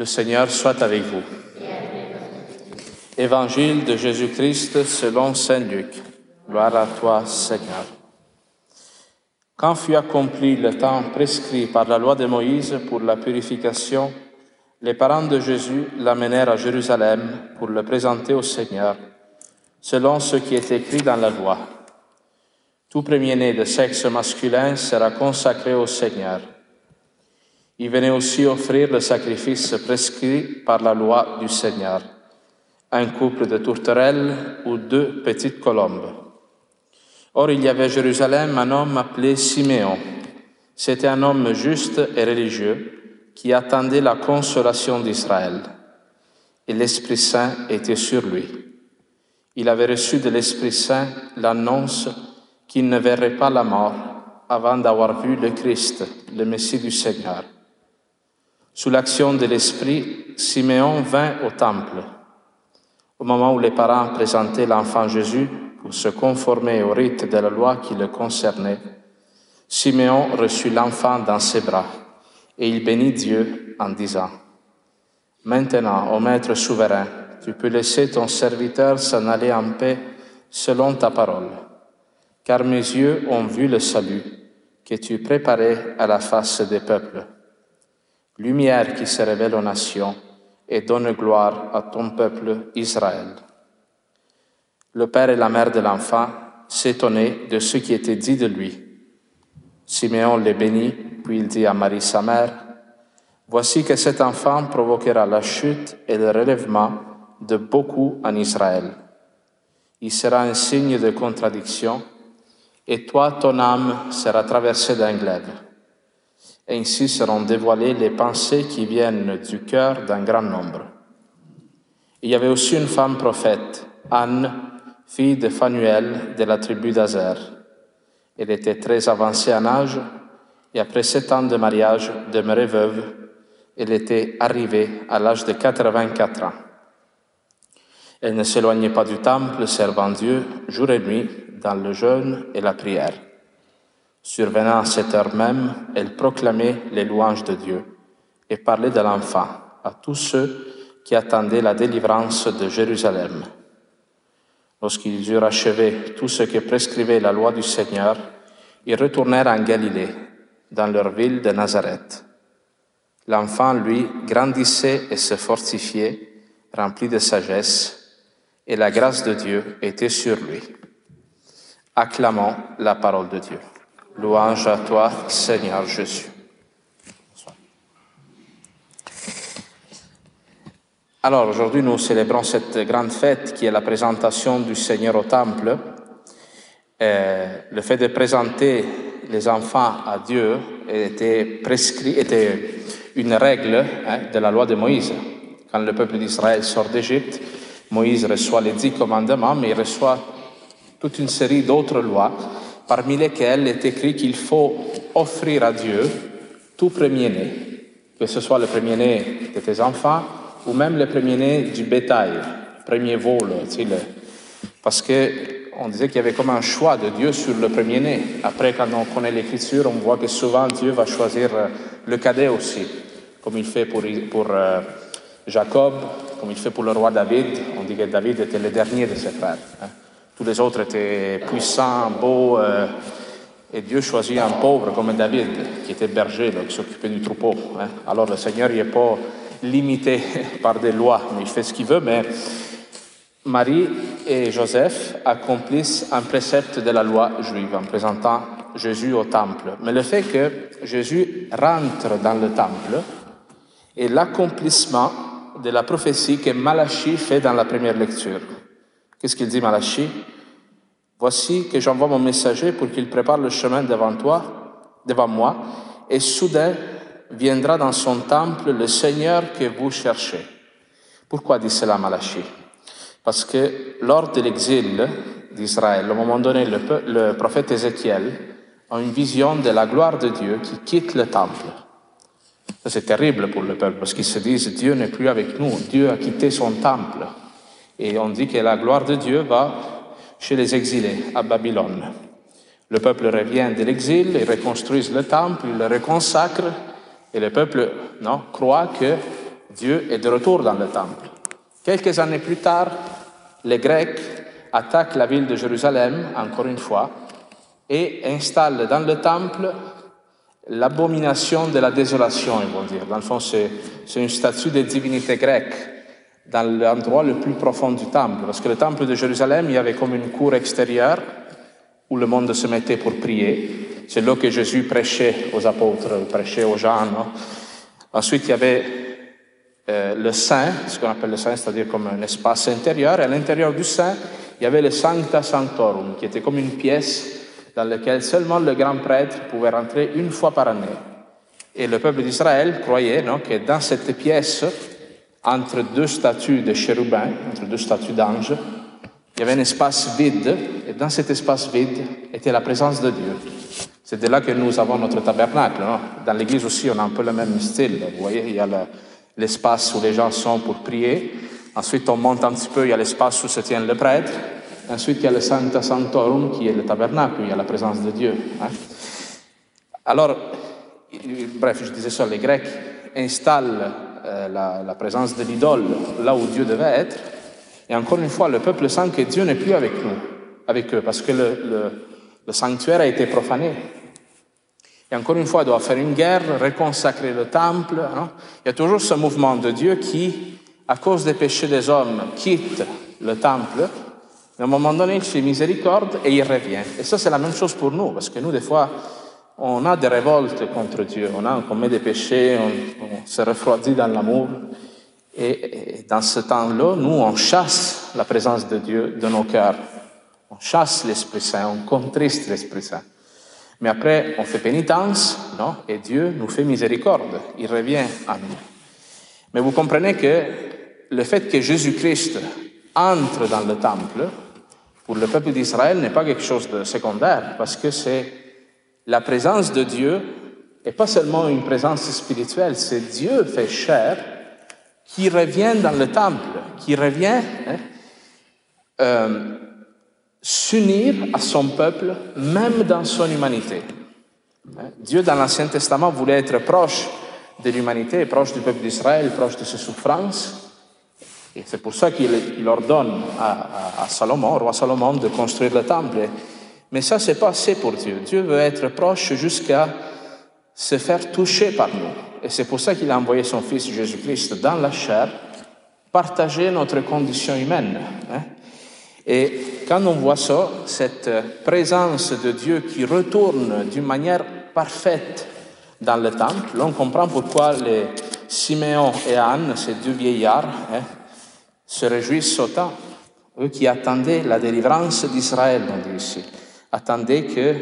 Le Seigneur soit avec vous. Évangile de Jésus-Christ selon Saint Luc. Gloire à toi, Seigneur. Quand fut accompli le temps prescrit par la loi de Moïse pour la purification, les parents de Jésus l'amenèrent à Jérusalem pour le présenter au Seigneur, selon ce qui est écrit dans la loi. Tout premier-né de sexe masculin sera consacré au Seigneur. Il venait aussi offrir le sacrifice prescrit par la loi du Seigneur, un couple de tourterelles ou deux petites colombes. Or, il y avait à Jérusalem un homme appelé Siméon. C'était un homme juste et religieux qui attendait la consolation d'Israël. Et l'Esprit Saint était sur lui. Il avait reçu de l'Esprit Saint l'annonce qu'il ne verrait pas la mort avant d'avoir vu le Christ, le Messie du Seigneur. Sous l'action de l'Esprit, Siméon vint au temple. Au moment où les parents présentaient l'enfant Jésus pour se conformer au rite de la loi qui le concernait, Siméon reçut l'enfant dans ses bras et il bénit Dieu en disant, Maintenant, ô Maître souverain, tu peux laisser ton serviteur s'en aller en paix selon ta parole, car mes yeux ont vu le salut que tu préparais à la face des peuples lumière qui se révèle aux nations et donne gloire à ton peuple Israël. Le père et la mère de l'enfant s'étonnaient de ce qui était dit de lui. Siméon les bénit, puis il dit à Marie sa mère, Voici que cet enfant provoquera la chute et le relèvement de beaucoup en Israël. Il sera un signe de contradiction, et toi, ton âme sera traversée d'un glaive. Ainsi seront dévoilées les pensées qui viennent du cœur d'un grand nombre. Il y avait aussi une femme prophète, Anne, fille de Phanuel de la tribu d'Azer. Elle était très avancée en âge et après sept ans de mariage demeurée veuve, elle était arrivée à l'âge de 84 ans. Elle ne s'éloignait pas du temple, servant Dieu jour et nuit dans le jeûne et la prière. Survenant à cette heure même, elle proclamait les louanges de Dieu et parlait de l'enfant à tous ceux qui attendaient la délivrance de Jérusalem. Lorsqu'ils eurent achevé tout ce que prescrivait la loi du Seigneur, ils retournèrent en Galilée, dans leur ville de Nazareth. L'enfant, lui, grandissait et se fortifiait, rempli de sagesse, et la grâce de Dieu était sur lui. Acclamons la parole de Dieu. Louange à toi, Seigneur Jésus. Alors aujourd'hui, nous célébrons cette grande fête qui est la présentation du Seigneur au Temple. Euh, le fait de présenter les enfants à Dieu était prescrit, était une règle hein, de la loi de Moïse. Quand le peuple d'Israël sort d'Égypte, Moïse reçoit les dix commandements, mais il reçoit toute une série d'autres lois parmi lesquels est écrit qu'il faut offrir à Dieu tout premier-né, que ce soit le premier-né de tes enfants ou même le premier-né du bétail, premier vol, parce que on disait qu'il y avait comme un choix de Dieu sur le premier-né. Après, quand on connaît l'Écriture, on voit que souvent Dieu va choisir euh, le cadet aussi, comme il fait pour, pour euh, Jacob, comme il fait pour le roi David. On dit que David était le dernier de ses frères. Hein. Tous les autres étaient puissants, beaux, euh, et Dieu choisit un pauvre comme David, qui était berger, qui s'occupait du troupeau. Hein. Alors le Seigneur n'est pas limité par des lois, mais il fait ce qu'il veut, mais Marie et Joseph accomplissent un précepte de la loi juive en présentant Jésus au temple. Mais le fait que Jésus rentre dans le temple est l'accomplissement de la prophétie que Malachie fait dans la première lecture. Qu'est-ce qu'il dit Malachi? Voici que j'envoie mon messager pour qu'il prépare le chemin devant toi, devant moi, et soudain viendra dans son temple le Seigneur que vous cherchez. Pourquoi dit cela Malachi? Parce que lors de l'exil d'Israël, au moment donné, le, le prophète Ézéchiel a une vision de la gloire de Dieu qui quitte le temple. c'est terrible pour le peuple parce qu'ils se disent Dieu n'est plus avec nous, Dieu a quitté son temple. Et on dit que la gloire de Dieu va chez les exilés à Babylone. Le peuple revient de l'exil, ils reconstruisent le temple, ils le reconsacrent, et le peuple non, croit que Dieu est de retour dans le temple. Quelques années plus tard, les Grecs attaquent la ville de Jérusalem, encore une fois, et installent dans le temple l'abomination de la désolation, ils vont dire. Dans le fond, c'est une statue de divinité grecque dans l'endroit le plus profond du temple. Parce que le temple de Jérusalem, il y avait comme une cour extérieure où le monde se mettait pour prier. C'est là que Jésus prêchait aux apôtres, prêchait aux gens. Ensuite, il y avait euh, le Saint, ce qu'on appelle le Saint, c'est-à-dire comme un espace intérieur. Et à l'intérieur du Saint, il y avait le Sancta Sanctorum, qui était comme une pièce dans laquelle seulement le grand prêtre pouvait rentrer une fois par année. Et le peuple d'Israël croyait non, que dans cette pièce, entre deux statues de chérubins, entre deux statues d'anges, il y avait un espace vide, et dans cet espace vide était la présence de Dieu. C'est de là que nous avons notre tabernacle. Non? Dans l'église aussi, on a un peu le même style. Vous voyez, il y a l'espace où les gens sont pour prier. Ensuite, on monte un petit peu, il y a l'espace où se tient le prêtre. Ensuite, il y a le Sancta Sanctorum qui est le tabernacle, où il y a la présence de Dieu. Hein? Alors, bref, je disais ça, les Grecs installent euh, la, présence de l'idole là où Dieu devait être. Et encore une fois, le peuple sent que Dieu n'est plus avec nous, avec eux, parce que le sanctuaire a été profané. Et encore une fois, il doit faire une guerre, reconsacrer le temple. Hein. Il y a toujours ce mouvement de Dieu qui, à cause des péchés des hommes, quitte le temple. Mais à un moment donné, il fait miséricorde et il revient. Et ça, c'est la même chose pour nous, parce que nous, des fois, on a des révoltes contre Dieu, on, a, commet des péchés, on, on se refroidit dans l'amour. Et, et, dans ce temps-là, nous, on chasse la présence de Dieu de nos cœurs. On chasse l'Esprit Saint, on contriste l'Esprit Saint. Mais après, on fait pénitence, non Et Dieu nous fait miséricorde. Il revient à nous. Mais vous comprenez que le fait que Jésus-Christ entre dans le temple, pour le peuple d'Israël, n'est pas quelque chose de secondaire, parce que c'est la présence de Dieu et pas seulement une présence spirituelle, c'est Dieu fait chair qui revient dans le temple, qui revient hein, euh, s'unir à son peuple, même dans son humanité. Hein. Dieu, dans l'Ancien Testament, voulait être proche de l'humanité, proche du peuple d'Israël, proche de ses souffrances. Et c'est pour ça qu'il ordonne à, à, à Salomon, au roi Salomon, de construire le temple. Mais ça, c'est pas assez pour Dieu. Dieu veut être proche jusqu'à se faire toucher par nous. Et c'est pour ça qu'il a envoyé son Fils Jésus-Christ dans la chair, partager notre condition humaine. Hein. Et quand on voit ça, cette présence de Dieu qui retourne d'une manière parfaite dans le temple, on comprend pourquoi les Siméon et Anne, ces deux vieillards, hein, se réjouissent autant, eux qui attendaient la délivrance d'Israël, on dit ici attendez que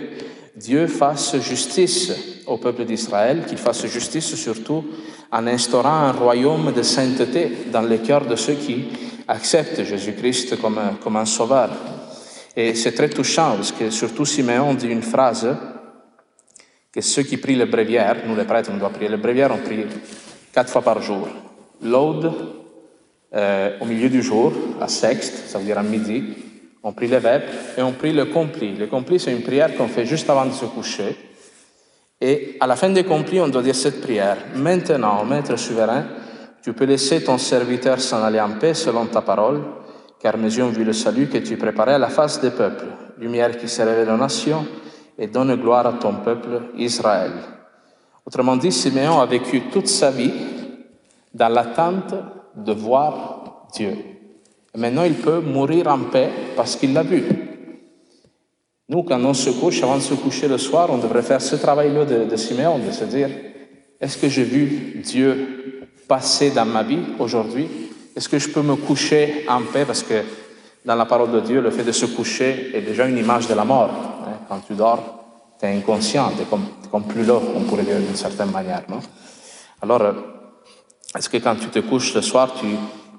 Dieu fasse justice au peuple d'Israël, qu'il fasse justice surtout en instaurant un royaume de sainteté dans le cœur de ceux qui acceptent Jésus-Christ comme, comme un sauveur. Et c'est très touchant parce que surtout Siméon dit une phrase que ceux qui prient le bréviaire, nous les prêtres, on doit prier le bréviaire, on prie quatre fois par jour. L'aude euh, au milieu du jour, à sexte, ça veut dire à midi, on prie vêpres et on prie le compli. Le compli, c'est une prière qu'on fait juste avant de se coucher. Et à la fin des complis, on doit dire cette prière. Maintenant, Maître souverain, tu peux laisser ton serviteur s'en aller en paix selon ta parole, car mes yeux ont vu le salut que tu préparais à la face des peuples, lumière qui se révèle aux nations, et donne gloire à ton peuple Israël. Autrement dit, Siméon a vécu toute sa vie dans l'attente de voir Dieu. Maintenant, il peut mourir en paix parce qu'il l'a vu. Nous, quand on se couche, avant de se coucher le soir, on devrait faire ce travail-là de, de Siméon, de se dire, est-ce que j'ai vu Dieu passer dans ma vie aujourd'hui? Est-ce que je peux me coucher en paix? Parce que dans la parole de Dieu, le fait de se coucher est déjà une image de la mort. Hein. Quand tu dors, tu es inconscient, tu es comme, plus là, on pourrait dire d'une certaine manière. Alors, est-ce que quand tu te couches le soir, tu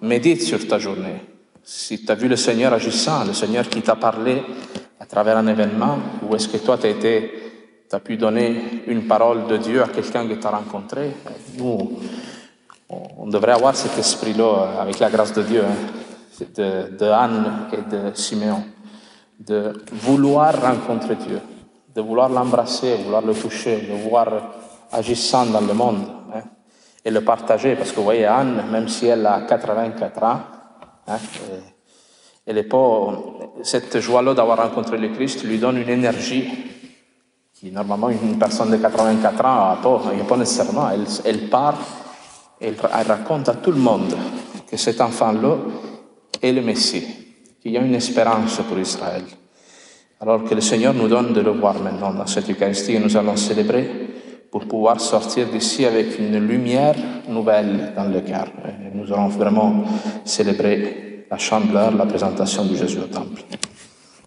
médites sur ta journée? Si tu as vu le Seigneur agissant, le Seigneur qui t'a parlé à travers un événement, ou est-ce que toi, tu as, as pu donner une parole de Dieu à quelqu'un que tu as rencontré? Nous, on devrait avoir cet esprit-là avec la grâce de Dieu, hein, de, Anne et de Siméon, de vouloir rencontrer Dieu, de vouloir l'embrasser, vouloir le toucher, de voir agissant dans le monde. Hein. et le partager. Parce que vous voyez, Anne, même si elle a 84 ans, elle est pas, cette joie-là d'avoir rencontré le Christ lui donne une énergie qui normalement une personne de 84 ans n'a pas, il pas nécessairement. Elle, elle part, elle, elle raconte à tout le monde que cet enfant-là est le Messie, qu'il y a une espérance pour Israël. Alors que le Seigneur nous donne de le voir maintenant dans cette Eucharistie que nous allons célébrer pour pouvoir sortir d'ici avec une lumière nouvelle dans le cœur. Nous allons vraiment célébrer la chandeleur, la présentation de Jésus au temple.